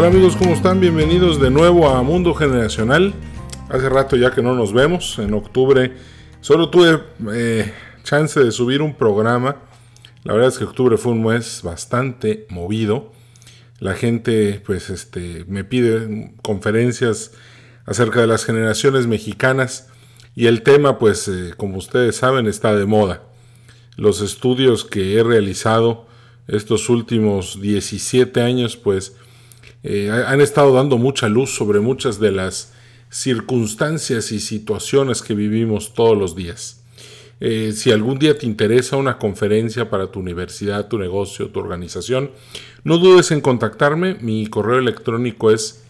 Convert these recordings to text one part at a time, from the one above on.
Hola amigos, ¿cómo están? Bienvenidos de nuevo a Mundo Generacional. Hace rato ya que no nos vemos, en octubre solo tuve eh, chance de subir un programa. La verdad es que octubre fue un mes bastante movido. La gente pues este, me pide conferencias acerca de las generaciones mexicanas y el tema pues eh, como ustedes saben está de moda. Los estudios que he realizado estos últimos 17 años pues eh, han estado dando mucha luz sobre muchas de las circunstancias y situaciones que vivimos todos los días. Eh, si algún día te interesa una conferencia para tu universidad, tu negocio, tu organización, no dudes en contactarme. Mi correo electrónico es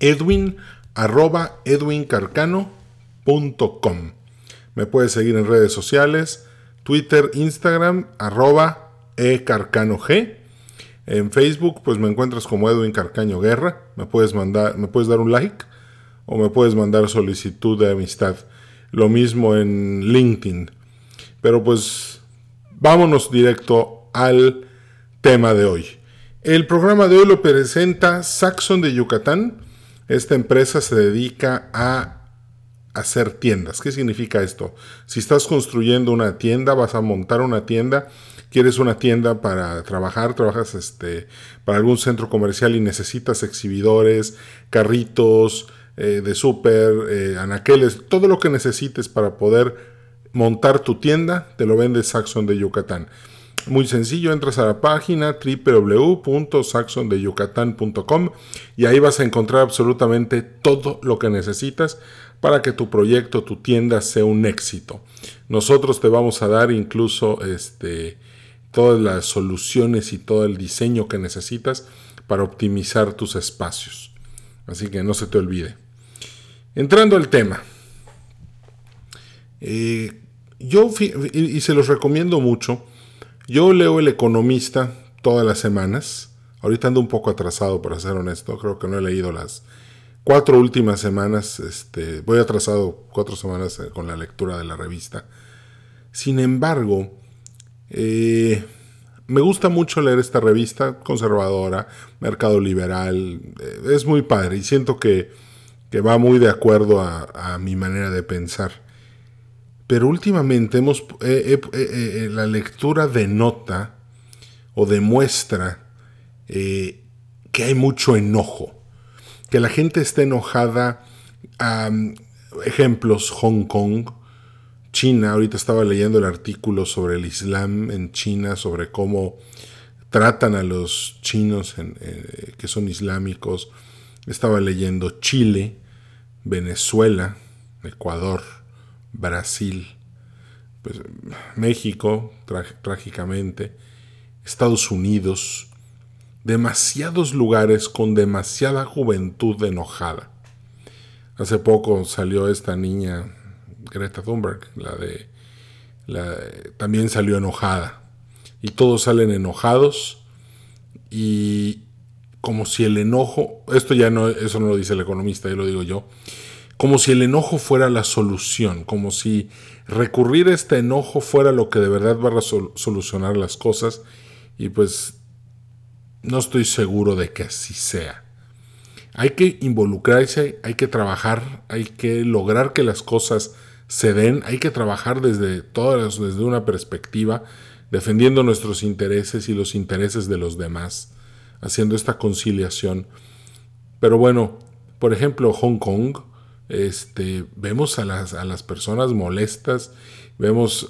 edwin.edwincarcano.com. Me puedes seguir en redes sociales, Twitter, Instagram, arroba ecarcanog en Facebook, pues me encuentras como Edwin Carcaño Guerra. Me puedes mandar, me puedes dar un like o me puedes mandar solicitud de amistad. Lo mismo en LinkedIn. Pero pues vámonos directo al tema de hoy. El programa de hoy lo presenta Saxon de Yucatán. Esta empresa se dedica a hacer tiendas. ¿Qué significa esto? Si estás construyendo una tienda, vas a montar una tienda, quieres una tienda para trabajar, trabajas este, para algún centro comercial y necesitas exhibidores, carritos eh, de súper, eh, anaqueles, todo lo que necesites para poder montar tu tienda, te lo vende Saxon de Yucatán. Muy sencillo, entras a la página www.saxondeyucatán.com y ahí vas a encontrar absolutamente todo lo que necesitas para que tu proyecto, tu tienda sea un éxito. Nosotros te vamos a dar incluso este, todas las soluciones y todo el diseño que necesitas para optimizar tus espacios. Así que no se te olvide. Entrando al tema. Eh, yo, y se los recomiendo mucho, yo leo El Economista todas las semanas. Ahorita ando un poco atrasado, para ser honesto. Creo que no he leído las cuatro últimas semanas. Este, voy atrasado cuatro semanas eh, con la lectura de la revista. Sin embargo, eh, me gusta mucho leer esta revista conservadora, mercado liberal. Eh, es muy padre y siento que, va muy de acuerdo a mi manera de pensar. Pero últimamente hemos, eh, la lectura denota o demuestra que hay mucho enojo, que la gente está enojada. ejemplos, Hong Kong, China, ahorita estaba leyendo el artículo sobre el Islam en China, sobre cómo tratan a los chinos que son islámicos. Estaba leyendo Chile, Venezuela, Ecuador, Brasil, pues, México, trágicamente, Estados Unidos, demasiados lugares con demasiada juventud enojada. Hace poco salió esta niña, Greta Thunberg, la de... La, también salió enojada. Y todos salen enojados y como si el enojo, esto ya no, eso no lo dice el economista, ya lo digo yo, como si el enojo fuera la solución, como si recurrir a este enojo fuera lo que de verdad va a solucionar las cosas y pues no estoy seguro de que así sea. Hay que involucrarse, hay que trabajar, hay que lograr que las cosas se den, hay que trabajar desde todas, desde una perspectiva, defendiendo nuestros intereses y los intereses de los demás, haciendo esta conciliación. Pero bueno, por ejemplo, Hong Kong, este, vemos a las, a las personas molestas, vemos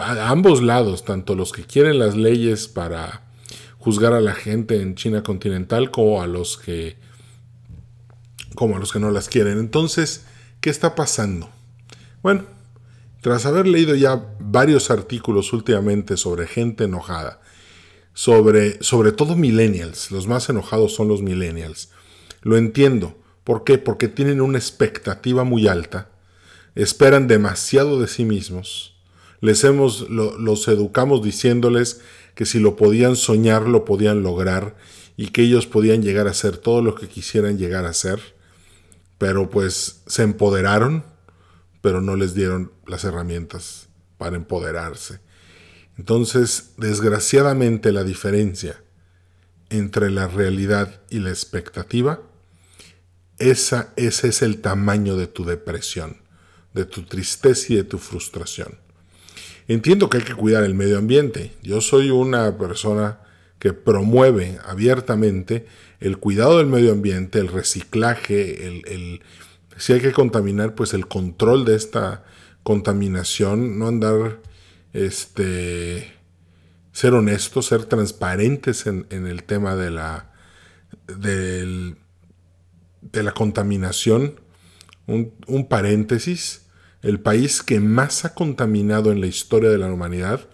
a ambos lados, tanto los que quieren las leyes para juzgar a la gente en China continental como a los que como a los que no las quieren. Entonces, ¿qué está pasando? Bueno, tras haber leído ya varios artículos últimamente sobre gente enojada, sobre, sobre todo millennials, los más enojados son los millennials, lo entiendo, ¿Por qué? Porque tienen una expectativa muy alta, esperan demasiado de sí mismos. Les hemos, los educamos diciéndoles que si lo podían soñar, lo podían lograr y que ellos podían llegar a ser todo lo que quisieran llegar a ser. Pero pues se empoderaron, pero no les dieron las herramientas para empoderarse. Entonces, desgraciadamente la diferencia entre la realidad y la expectativa, esa, ese es el tamaño de tu depresión, de tu tristeza y de tu frustración. Entiendo que hay que cuidar el medio ambiente. Yo soy una persona que promueve abiertamente el cuidado del medio ambiente, el reciclaje, el, si hay que contaminar, pues el control de esta contaminación, no andar, este, ser honestos, ser transparentes en, el tema de la, de la contaminación. Un, un paréntesis, el país que más ha contaminado en la historia de la humanidad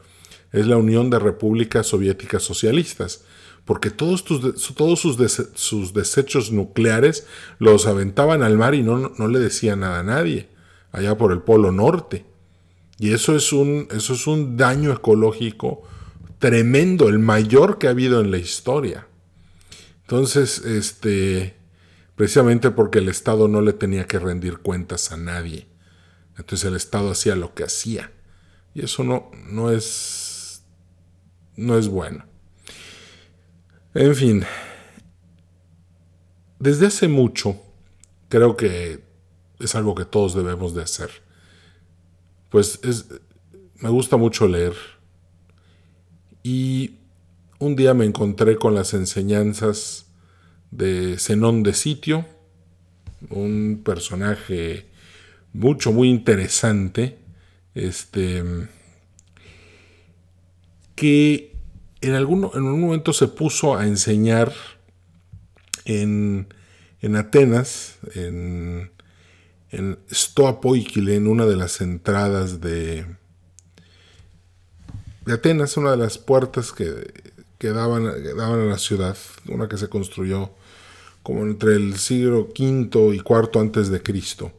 es la Unión de Repúblicas Soviéticas Socialistas, porque todos, todos sus, desechos nucleares los aventaban al mar y no, no, le decían nada a nadie, allá por el Polo Norte. Y eso es, un, eso es un daño ecológico tremendo, el mayor que ha habido en la historia. Entonces, este, precisamente porque el Estado no le tenía que rendir cuentas a nadie. Entonces el Estado hacía lo que hacía. Y eso no, no es no es bueno. En fin, desde hace mucho creo que es algo que todos debemos de hacer. Pues es, me gusta mucho leer y un día me encontré con las enseñanzas de Zenón de Sitio, un personaje mucho, muy interesante, este, que en algún, en un momento se puso a enseñar en, Atenas, en, en en una de las entradas de, de Atenas, una de las puertas que, que, daban, daban a la ciudad, una que se construyó como entre el siglo V y IV antes de Cristo.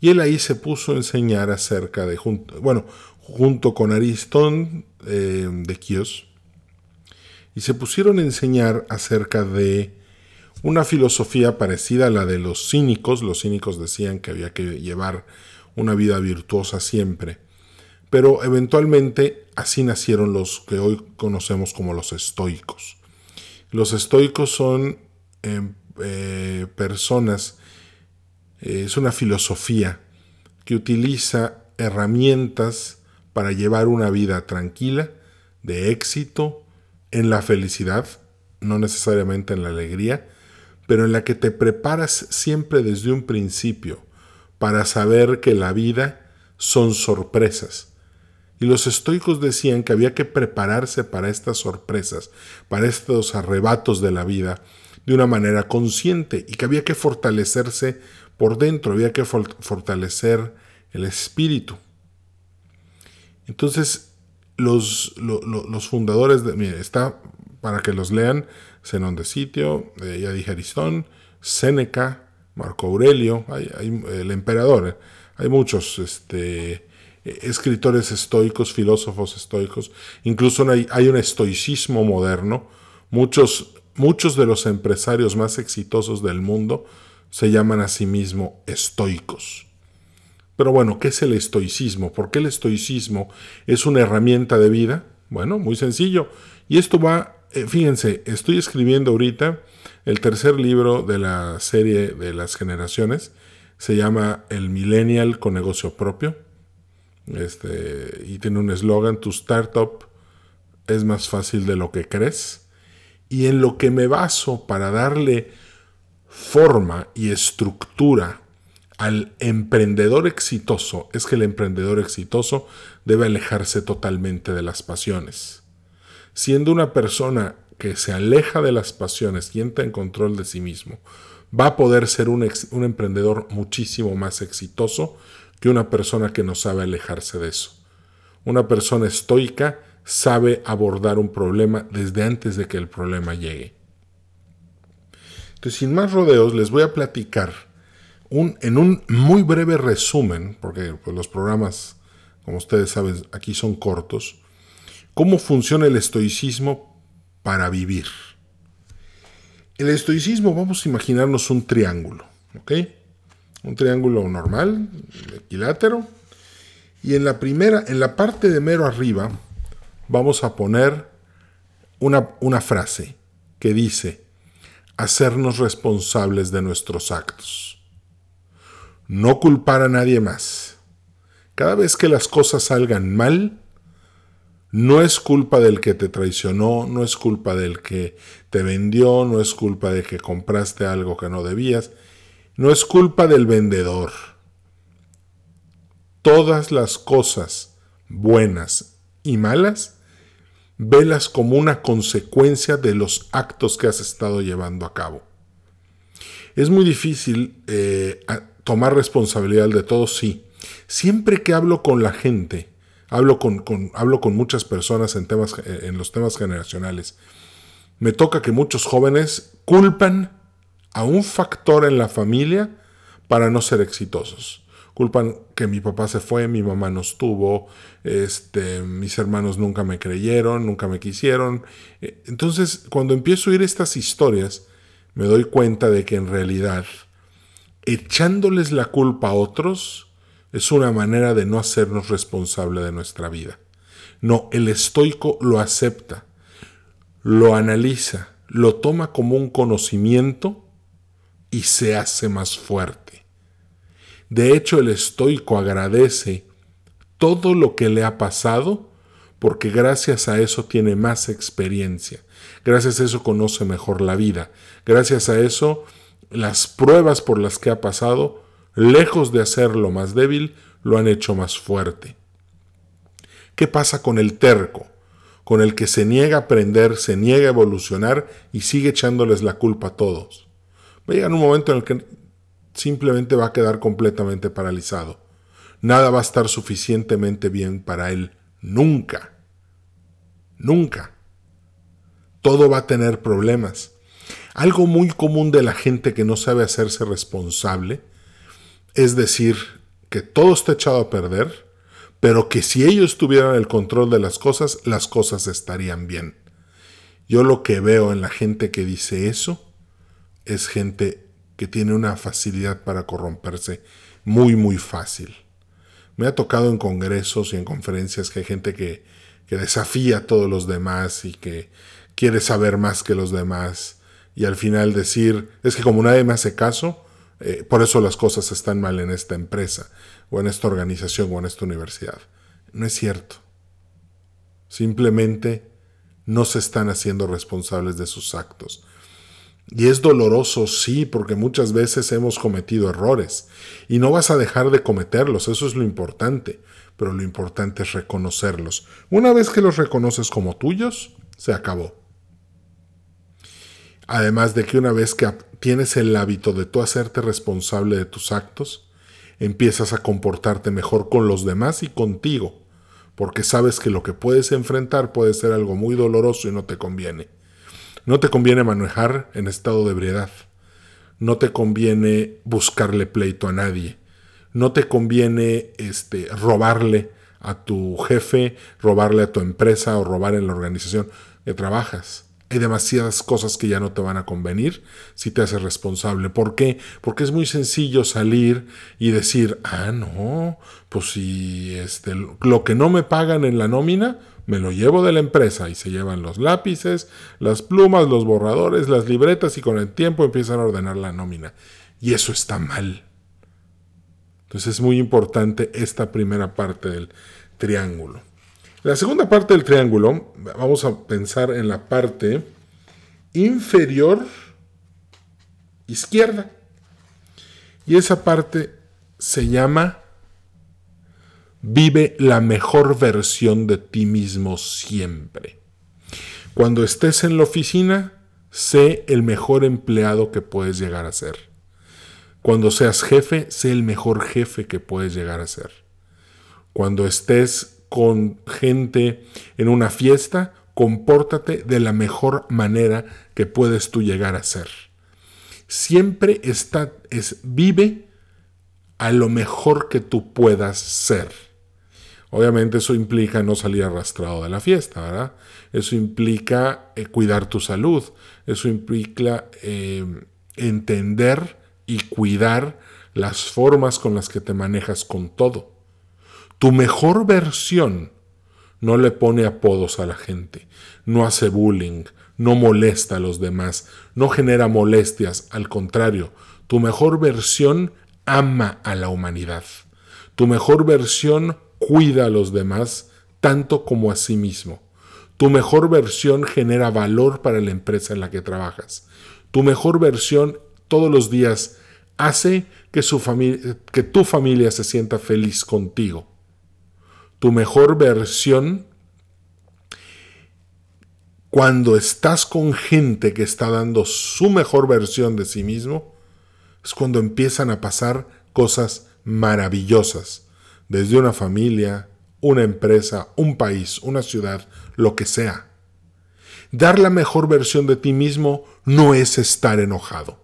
Y él ahí se puso a enseñar acerca de, bueno, junto con Aristón eh, de Quíos, y se pusieron a enseñar acerca de una filosofía parecida a la de los cínicos. Los cínicos decían que había que llevar una vida virtuosa siempre. Pero eventualmente así nacieron los que hoy conocemos como los estoicos. Los estoicos son em, eh, personas, eh, es una filosofía que utiliza herramientas para llevar una vida tranquila, de éxito, en la felicidad, no necesariamente en la alegría, pero en la que te preparas siempre desde un principio para saber que la vida son sorpresas. Y los estoicos decían que había que prepararse para estas sorpresas, para estos arrebatos de la vida, de una manera consciente y que había que fortalecerse por dentro, había que fortalecer el espíritu. Entonces, los, los fundadores de. Mire, está para que los lean: Zenón de Sitio, eh, ya dije Aristón, Séneca, Marco Aurelio, hay, el emperador. Eh, hay muchos este, escritores estoicos, filósofos estoicos. Incluso hay, hay un estoicismo moderno. Muchos, muchos de los empresarios más exitosos del mundo se llaman a sí mismos estoicos. Pero bueno, ¿qué es el estoicismo? ¿Por qué el estoicismo es una herramienta de vida? Bueno, muy sencillo. Y esto va, eh, fíjense, estoy escribiendo ahorita el tercer libro de la serie de las generaciones. Se llama El Millennial con negocio propio. Este, y tiene un eslogan, tu startup es más fácil de lo que crees. Y en lo que me baso para darle forma y estructura al emprendedor exitoso es que el emprendedor exitoso debe alejarse totalmente de las pasiones. Siendo una persona que se aleja de las pasiones y entra en control de sí mismo, va a poder ser un, un emprendedor muchísimo más exitoso que una persona que no sabe alejarse de eso. Una persona estoica sabe abordar un problema desde antes de que el problema llegue. Entonces, sin más rodeos, les voy a platicar en un muy breve resumen, porque pues, los programas, como ustedes saben, aquí son cortos, cómo funciona el estoicismo para vivir. El estoicismo, vamos a imaginarnos un triángulo, ¿ok? Un triángulo normal, equilátero, y en la primera, en la parte de mero arriba, vamos a poner una, una frase. que dice, hacernos responsables de nuestros actos. No culpar a nadie más. Cada vez que las cosas salgan mal, no es culpa del que te traicionó, no es culpa del que te vendió, no es culpa de que compraste algo que no debías, no es culpa del vendedor. Todas las cosas buenas y malas, velas como una consecuencia de los actos que has estado llevando a cabo. Es muy difícil eh, tomar responsabilidad de todo, sí. Siempre que hablo con la gente, hablo con, hablo con muchas personas en, temas, en los temas generacionales, me toca que muchos jóvenes culpan a un factor en la familia para no ser exitosos culpan que mi papá se fue, mi mamá no estuvo, este, mis hermanos nunca me creyeron, nunca me quisieron. Eh, entonces, cuando empiezo a oír estas historias, me doy cuenta de que en realidad echándoles la culpa a otros es una manera de no hacernos responsable de nuestra vida. No, el estoico lo acepta, lo analiza, lo toma como un conocimiento y se hace más fuerte. De hecho, el estoico agradece todo lo que le ha pasado porque gracias a eso tiene más experiencia. Gracias a eso conoce mejor la vida. Gracias a eso las pruebas por las que ha pasado, lejos de hacerlo más débil, lo han hecho más fuerte. ¿Qué pasa con el terco? Con el que se niega a aprender, se niega a evolucionar y sigue echándoles la culpa a todos. Va a llegar un momento en el que simplemente va a quedar completamente paralizado. Nada va a estar suficientemente bien para él nunca. Nunca. Todo va a tener problemas. Algo muy común de la gente que no sabe hacerse responsable es decir que todo está echado a perder, pero que si ellos tuvieran el control de las cosas, las cosas estarían bien. Yo lo que veo en la gente que dice eso es gente que tiene una facilidad para corromperse muy, muy fácil. Me ha tocado en congresos y en conferencias que hay gente que, desafía a todos los demás y que quiere saber más que los demás y al final decir, es que como nadie me hace caso, eh, por eso las cosas están mal en esta empresa o en esta organización o en esta universidad. No es cierto. Simplemente no se están haciendo responsables de sus actos. Y es doloroso, sí, porque muchas veces hemos cometido errores. Y no vas a dejar de cometerlos, eso es lo importante. Pero lo importante es reconocerlos. Una vez que los reconoces como tuyos, se acabó. Además de que una vez que tienes el hábito de tú hacerte responsable de tus actos, empiezas a comportarte mejor con los demás y contigo, porque sabes que lo que puedes enfrentar puede ser algo muy doloroso y no te conviene. No te conviene manejar en estado de ebriedad. No te conviene buscarle pleito a nadie. No te conviene este, robarle a tu jefe, robarle a tu empresa o robar en la organización que trabajas. Hay demasiadas cosas que ya no te van a convenir si te haces responsable. ¿Por qué? Porque es muy sencillo salir y decir, ah, no, pues si este, lo que no me pagan en la nómina, me lo llevo de la empresa y se llevan los lápices, las plumas, los borradores, las libretas y con el tiempo empiezan a ordenar la nómina. Y eso está mal. Entonces es muy importante esta primera parte del triángulo. La segunda parte del triángulo, vamos a pensar en la parte inferior izquierda. Y esa parte se llama Vive la mejor versión de ti mismo siempre. Cuando estés en la oficina, sé el mejor empleado que puedes llegar a ser. Cuando seas jefe, sé el mejor jefe que puedes llegar a ser. Cuando estés con gente en una fiesta, compórtate de la mejor manera que puedes tú llegar a ser. Siempre está, es, vive a lo mejor que tú puedas ser. Obviamente eso implica no salir arrastrado de la fiesta, ¿verdad? Eso implica eh, cuidar tu salud, eso implica eh, entender y cuidar las formas con las que te manejas con todo. Tu mejor versión no le pone apodos a la gente, no hace bullying, no molesta a los demás, no genera molestias, al contrario, tu mejor versión ama a la humanidad. Tu mejor versión cuida a los demás tanto como a sí mismo. Tu mejor versión genera valor para la empresa en la que trabajas. Tu mejor versión todos los días hace que, tu familia se sienta feliz contigo. Tu mejor versión cuando estás con gente que está dando su mejor versión de sí mismo, es cuando empiezan a pasar cosas maravillosas, desde una familia, una empresa, un país, una ciudad, lo que sea. Dar la mejor versión de ti mismo no es estar enojado.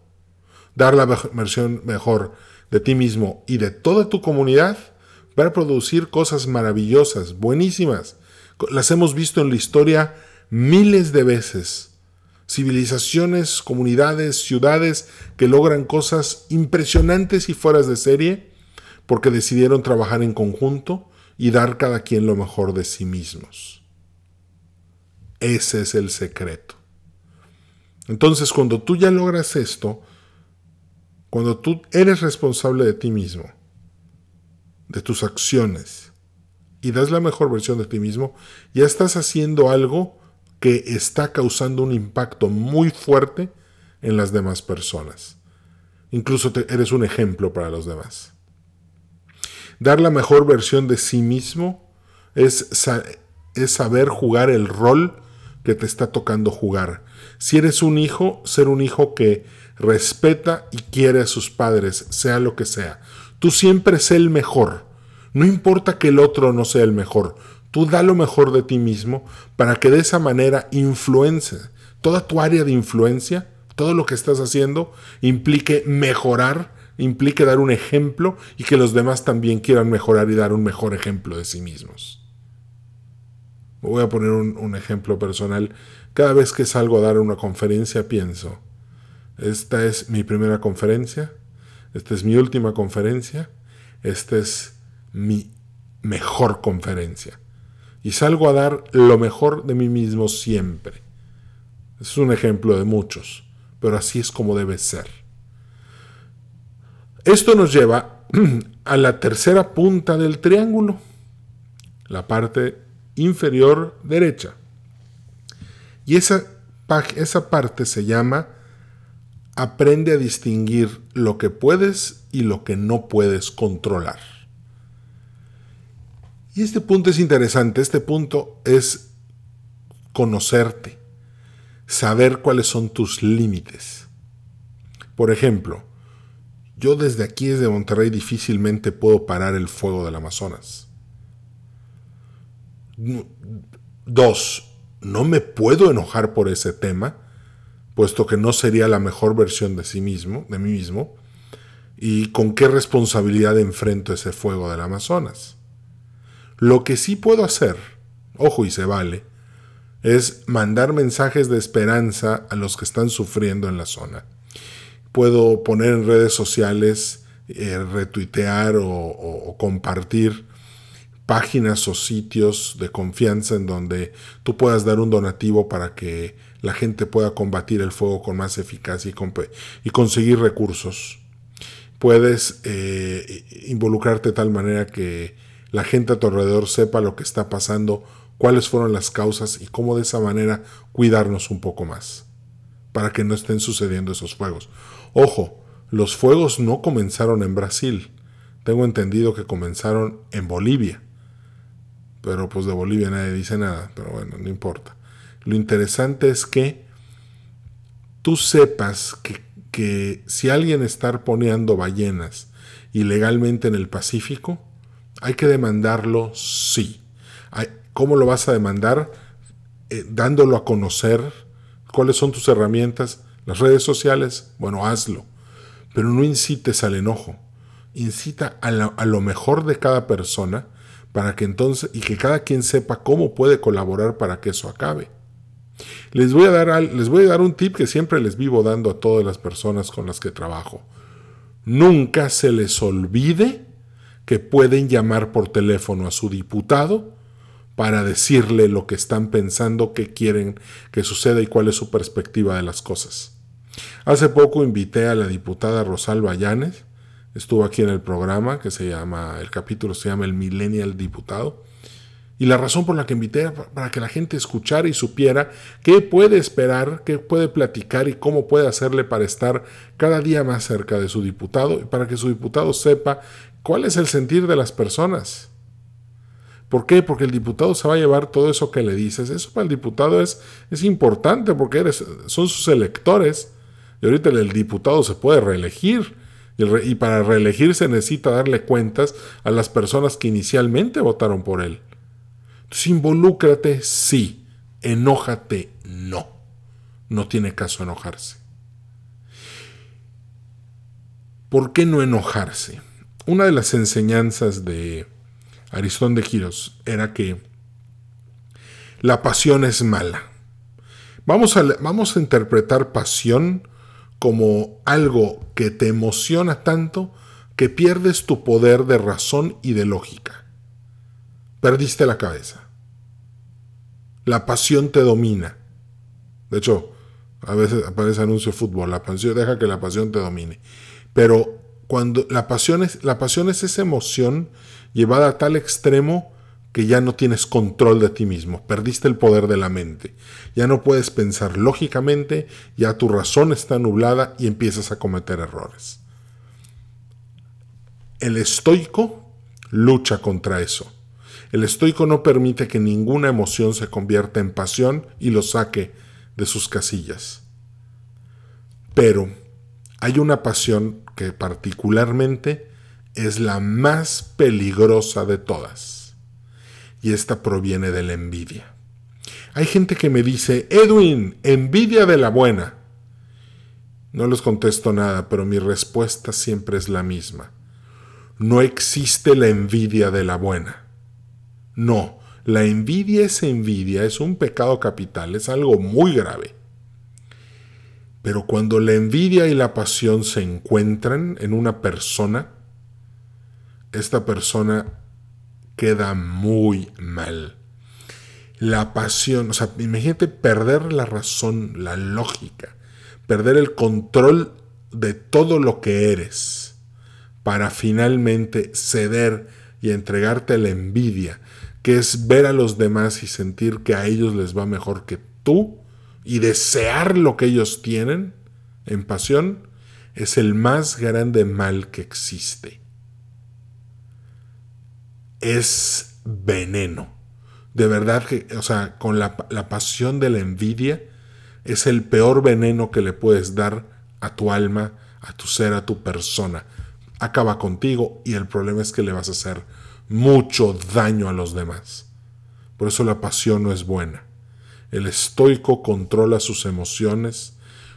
Dar la versión mejor de ti mismo y de toda tu comunidad va a producir cosas maravillosas, buenísimas. Las hemos visto en la historia miles de veces. Civilizaciones, comunidades, ciudades que logran cosas impresionantes y fueras de serie porque decidieron trabajar en conjunto y dar cada quien lo mejor de sí mismos. Ese es el secreto. Entonces, cuando tú ya logras esto, cuando tú eres responsable de ti mismo, de tus acciones, y das la mejor versión de ti mismo, ya estás haciendo algo que está causando un impacto muy fuerte en las demás personas. Incluso eres un ejemplo para los demás. Dar la mejor versión de sí mismo es, es saber jugar el rol que te está tocando jugar. Si eres un hijo, ser un hijo que respeta y quiere a sus padres, sea lo que sea. Tú siempre sé el mejor. No importa que el otro no sea el mejor. Tú da lo mejor de ti mismo para que de esa manera influence. Toda tu área de influencia, todo lo que estás haciendo, implique mejorar, implique dar un ejemplo y que los demás también quieran mejorar y dar un mejor ejemplo de sí mismos. Voy a poner un ejemplo personal. Cada vez que salgo a dar una conferencia pienso, esta es mi primera conferencia, esta es mi última conferencia, esta es mi mejor conferencia y salgo a dar lo mejor de mí mismo siempre. Es un ejemplo de muchos, pero así es como debe ser. Esto nos lleva a la tercera punta del triángulo, la parte inferior derecha. Y esa, esa parte se llama aprende a distinguir lo que puedes y lo que no puedes controlar. Y este punto es interesante, este punto es conocerte, saber cuáles son tus límites. Por ejemplo, yo desde aquí, desde Monterrey, difícilmente puedo parar el fuego del Amazonas. Dos, no me puedo enojar por ese tema, puesto que no sería la mejor versión de sí mismo, de mí mismo, y con qué responsabilidad enfrento ese fuego del Amazonas. Lo que sí puedo hacer, ojo y se vale, es mandar mensajes de esperanza a los que están sufriendo en la zona. Puedo poner en redes sociales, eh, retuitear o compartir páginas o sitios de confianza en donde tú puedas dar un donativo para que la gente pueda combatir el fuego con más eficacia y, conseguir recursos. Puedes eh, involucrarte de tal manera que la gente a tu alrededor sepa lo que está pasando, cuáles fueron las causas y cómo de esa manera cuidarnos un poco más, para que no estén sucediendo esos fuegos. Ojo, los fuegos no comenzaron en Brasil, tengo entendido que comenzaron en Bolivia, pero pues de Bolivia nadie dice nada, pero bueno, no importa. Lo interesante es que tú sepas que, que si alguien está poniendo ballenas ilegalmente en el Pacífico, hay que demandarlo, sí. ¿Cómo lo vas a demandar? Eh, dándolo a conocer. ¿Cuáles son tus herramientas? Las redes sociales. Bueno, hazlo. Pero no incites al enojo. Incita a, a lo mejor de cada persona para que entonces y que cada quien sepa cómo puede colaborar para que eso acabe. Les voy a dar, les voy a dar un tip que siempre les vivo dando a todas las personas con las que trabajo. Nunca se les olvide que pueden llamar por teléfono a su diputado para decirle lo que están pensando, qué quieren que suceda y cuál es su perspectiva de las cosas. Hace poco invité a la diputada Rosalba Llanes, estuvo aquí en el programa que se llama, el capítulo se llama El Millennial Diputado, y la razón por la que invité para que la gente escuchara y supiera qué puede esperar, qué puede platicar y cómo puede hacerle para estar cada día más cerca de su diputado y para que su diputado sepa cuál es el sentir de las personas. ¿Por qué? Porque el diputado se va a llevar todo eso que le dices. Eso para el diputado es, es importante porque eres, son sus electores. Y ahorita el diputado se puede reelegir. Y, para reelegirse necesita darle cuentas a las personas que inicialmente votaron por él. Entonces, involúcrate, sí. Enójate, no. No tiene caso enojarse. ¿Por qué no enojarse? Una de las enseñanzas de Aristón de Giros era que la pasión es mala. Vamos a, vamos a interpretar pasión como algo que te emociona tanto que pierdes tu poder de razón y de lógica. Perdiste la cabeza. La pasión te domina. De hecho, a veces aparece anuncio de fútbol, la pasión deja que la pasión te domine. Pero cuando la pasión es, la pasión es esa emoción llevada a tal extremo que ya no tienes control de ti mismo, perdiste el poder de la mente, ya no puedes pensar lógicamente, ya tu razón está nublada y empiezas a cometer errores. El estoico lucha contra eso. El estoico no permite que ninguna emoción se convierta en pasión y lo saque de sus casillas. Pero hay una pasión que particularmente es la más peligrosa de todas. Y esta proviene de la envidia. Hay gente que me dice, Edwin, envidia de la buena. No les contesto nada, pero mi respuesta siempre es la misma. No existe la envidia de la buena. No, la envidia es envidia, es un pecado capital, es algo muy grave. Pero cuando la envidia y la pasión se encuentran en una persona, esta persona queda muy mal. La pasión, o sea, imagínate perder la razón, la lógica, perder el control de todo lo que eres para finalmente ceder y entregarte a la envidia, que es ver a los demás y sentir que a ellos les va mejor que tú y desear lo que ellos tienen en pasión, es el más grande mal que existe es veneno. De verdad que, o sea, con la, pasión de la envidia, es el peor veneno que le puedes dar a tu alma, a tu ser, a tu persona. Acaba contigo y el problema es que le vas a hacer mucho daño a los demás. Por eso la pasión no es buena. El estoico controla sus emociones,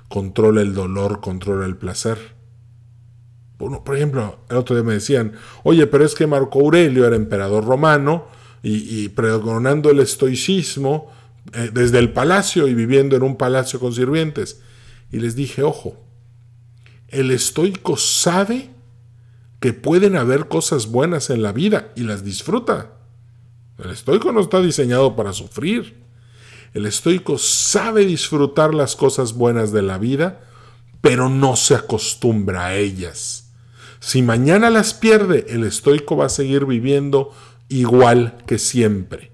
controla el dolor, controla el placer por ejemplo, el otro día me decían, oye, pero es que Marco Aurelio era emperador romano y, pregonando el estoicismo eh, desde el palacio y viviendo en un palacio con sirvientes. Y les dije, ojo, el estoico sabe que pueden haber cosas buenas en la vida y las disfruta. El estoico no está diseñado para sufrir. El estoico sabe disfrutar las cosas buenas de la vida, pero no se acostumbra a ellas. Si mañana las pierde, el estoico va a seguir viviendo igual que siempre.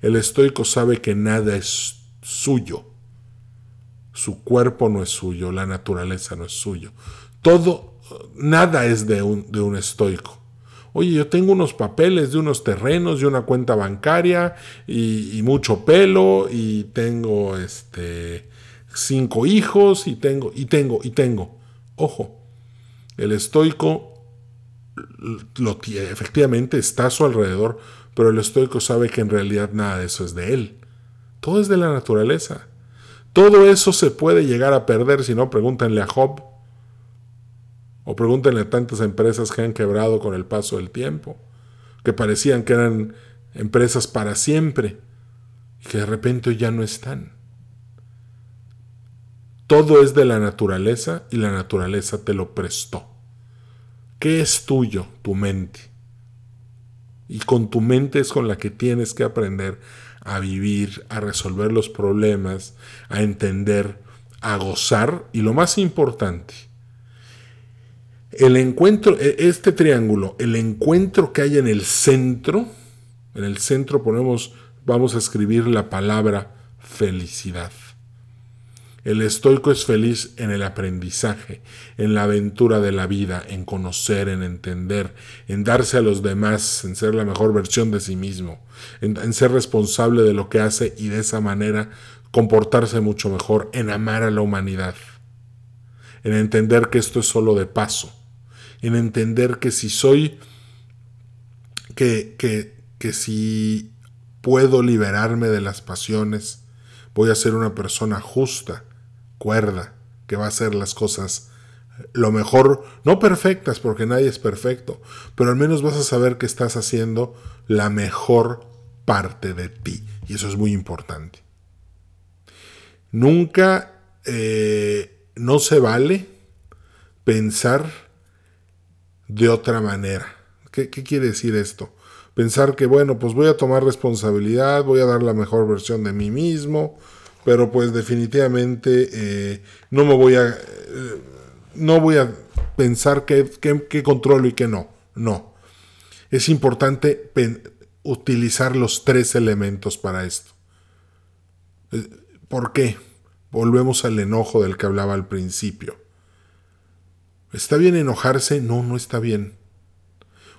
El estoico sabe que nada es suyo. Su cuerpo no es suyo, la naturaleza no es suyo. Todo, nada es de un, de un estoico. Oye, yo tengo unos papeles de unos terrenos y una cuenta bancaria y, y, mucho pelo y tengo este cinco hijos y tengo y tengo y tengo. Ojo, el estoico lo, efectivamente está a su alrededor, pero el estoico sabe que en realidad nada de eso es de él. Todo es de la naturaleza. Todo eso se puede llegar a perder si no, pregúntenle a Job. O pregúntenle a tantas empresas que han quebrado con el paso del tiempo, que parecían que eran empresas para siempre y que de repente ya no están. Todo es de la naturaleza y la naturaleza te lo prestó. ¿Qué es tuyo? Tu mente. Y con tu mente es con la que tienes que aprender a vivir, a resolver los problemas, a entender, a gozar y lo más importante, el encuentro, e, este triángulo, el encuentro que hay en el centro, en el centro ponemos, vamos a escribir la palabra felicidad. El estoico es feliz en el aprendizaje, en la aventura de la vida, en conocer, en entender, en darse a los demás, en ser la mejor versión de sí mismo, en, ser responsable de lo que hace y de esa manera comportarse mucho mejor, en amar a la humanidad, en entender que esto es solo de paso, en entender que si soy, que, que, que si puedo liberarme de las pasiones, voy a ser una persona justa, cuerda, que va a hacer las cosas lo mejor, no perfectas, porque nadie es perfecto, pero al menos vas a saber que estás haciendo la mejor parte de ti. Y eso es muy importante. Nunca, eh, no se vale pensar de otra manera. ¿Qué, ¿Qué quiere decir esto? Pensar que, bueno, pues voy a tomar responsabilidad, voy a dar la mejor versión de mí mismo, pero pues definitivamente eh, no me voy a eh, no voy a pensar qué, controlo y qué no. No. Es importante utilizar los tres elementos para esto. Eh, ¿Por qué? Volvemos al enojo del que hablaba al principio. ¿Está bien enojarse? No, no está bien.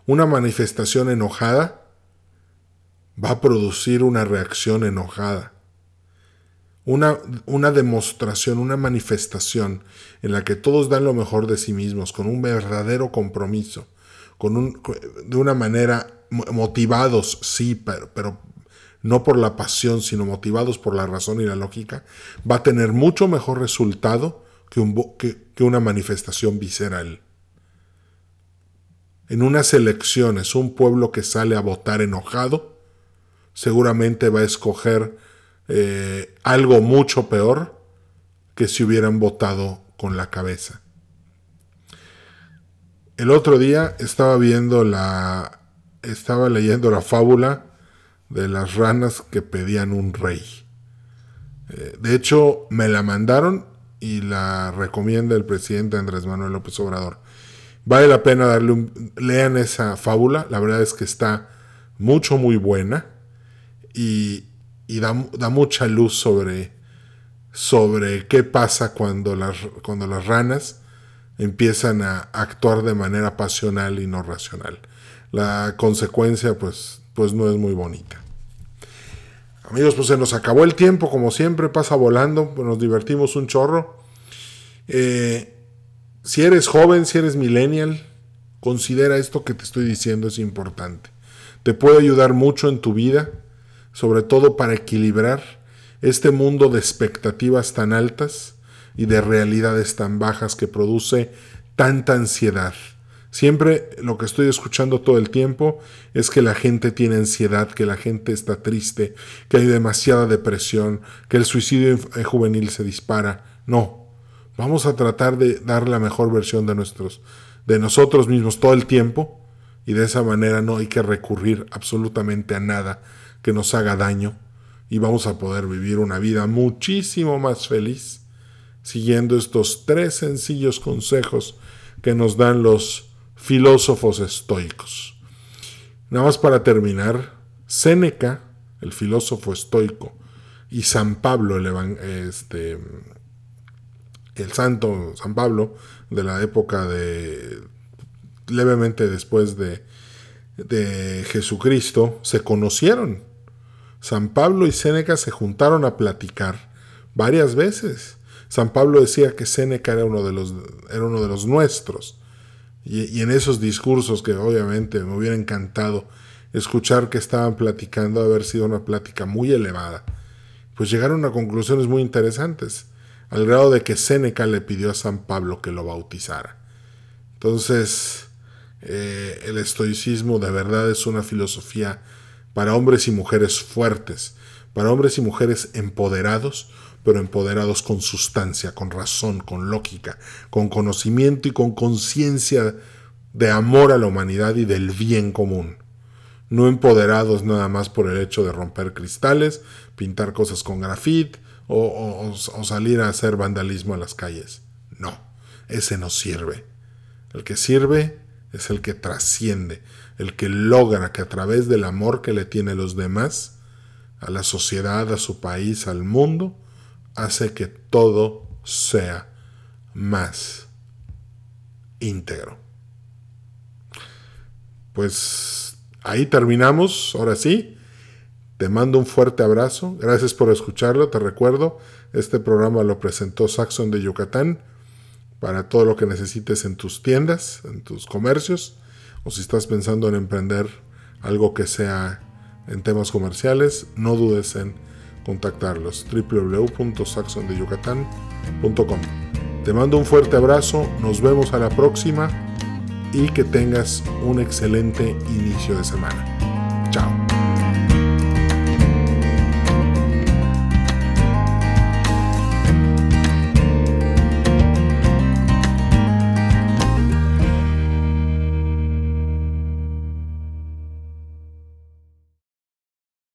Una manifestación enojada va a producir una reacción enojada una, demostración, una manifestación en la que todos dan lo mejor de sí mismos, con un verdadero compromiso, con un, de una manera motivados, sí, pero, pero no por la pasión, sino motivados por la razón y la lógica, va a tener mucho mejor resultado que, un, que una manifestación visceral. En unas elecciones, un pueblo que sale a votar enojado, seguramente va a escoger eh, algo mucho peor que si hubieran votado con la cabeza. El otro día estaba viendo la. estaba leyendo la fábula de las ranas que pedían un rey. Eh, de hecho, me la mandaron y la recomienda el presidente Andrés Manuel López Obrador. Vale la pena darle un. lean esa fábula, la verdad es que está mucho, muy buena. Y, y da, mucha luz sobre, sobre qué pasa cuando las, cuando las ranas empiezan a actuar de manera pasional y no racional. La consecuencia pues, pues no es muy bonita. Amigos, pues se nos acabó el tiempo, como siempre, pasa volando, nos divertimos un chorro. Eh, si eres joven, si eres millennial, considera esto que te estoy diciendo es importante. Te puede ayudar mucho en tu vida sobre todo para equilibrar este mundo de expectativas tan altas y de realidades tan bajas que produce tanta ansiedad. Siempre lo que estoy escuchando todo el tiempo es que la gente tiene ansiedad, que la gente está triste, que hay demasiada depresión, que el suicidio juvenil se dispara. No, vamos a tratar de dar la mejor versión de nuestros de nosotros mismos todo el tiempo y de esa manera no hay que recurrir absolutamente a nada que nos haga daño y vamos a poder vivir una vida muchísimo más feliz siguiendo estos tres sencillos consejos que nos dan los filósofos estoicos. Nada más para terminar, Séneca, el filósofo estoico, y San Pablo, el, este, el santo San Pablo, de la época de levemente después de, de Jesucristo, se conocieron San Pablo y Séneca se juntaron a platicar varias veces. San Pablo decía que Séneca era uno de los, era uno de los nuestros. Y, en esos discursos que obviamente me hubiera encantado escuchar que estaban platicando, haber sido una plática muy elevada, pues llegaron a conclusiones muy interesantes, al grado de que Séneca le pidió a San Pablo que lo bautizara. Entonces, eh, el estoicismo de verdad es una filosofía para hombres y mujeres fuertes, para hombres y mujeres empoderados, pero empoderados con sustancia, con razón, con lógica, con conocimiento y con conciencia de amor a la humanidad y del bien común. no empoderados nada más por el hecho de romper cristales, pintar cosas con grafit o, o, salir a hacer vandalismo en las calles. No, ese no sirve. El que sirve es el que trasciende, el que logra que a través del amor que le tiene los demás, a la sociedad, a su país, al mundo, hace que todo sea más íntegro. Pues ahí terminamos, ahora sí. Te mando un fuerte abrazo. Gracias por escucharlo. Te recuerdo, este programa lo presentó Saxon de Yucatán para todo lo que necesites en tus tiendas, en tus comercios, o si estás pensando en emprender algo que sea en temas comerciales, no dudes en contactarlos www.saxondeyucatán.com. Te mando un fuerte abrazo, nos vemos a la próxima y que tengas un excelente inicio de semana. Chao.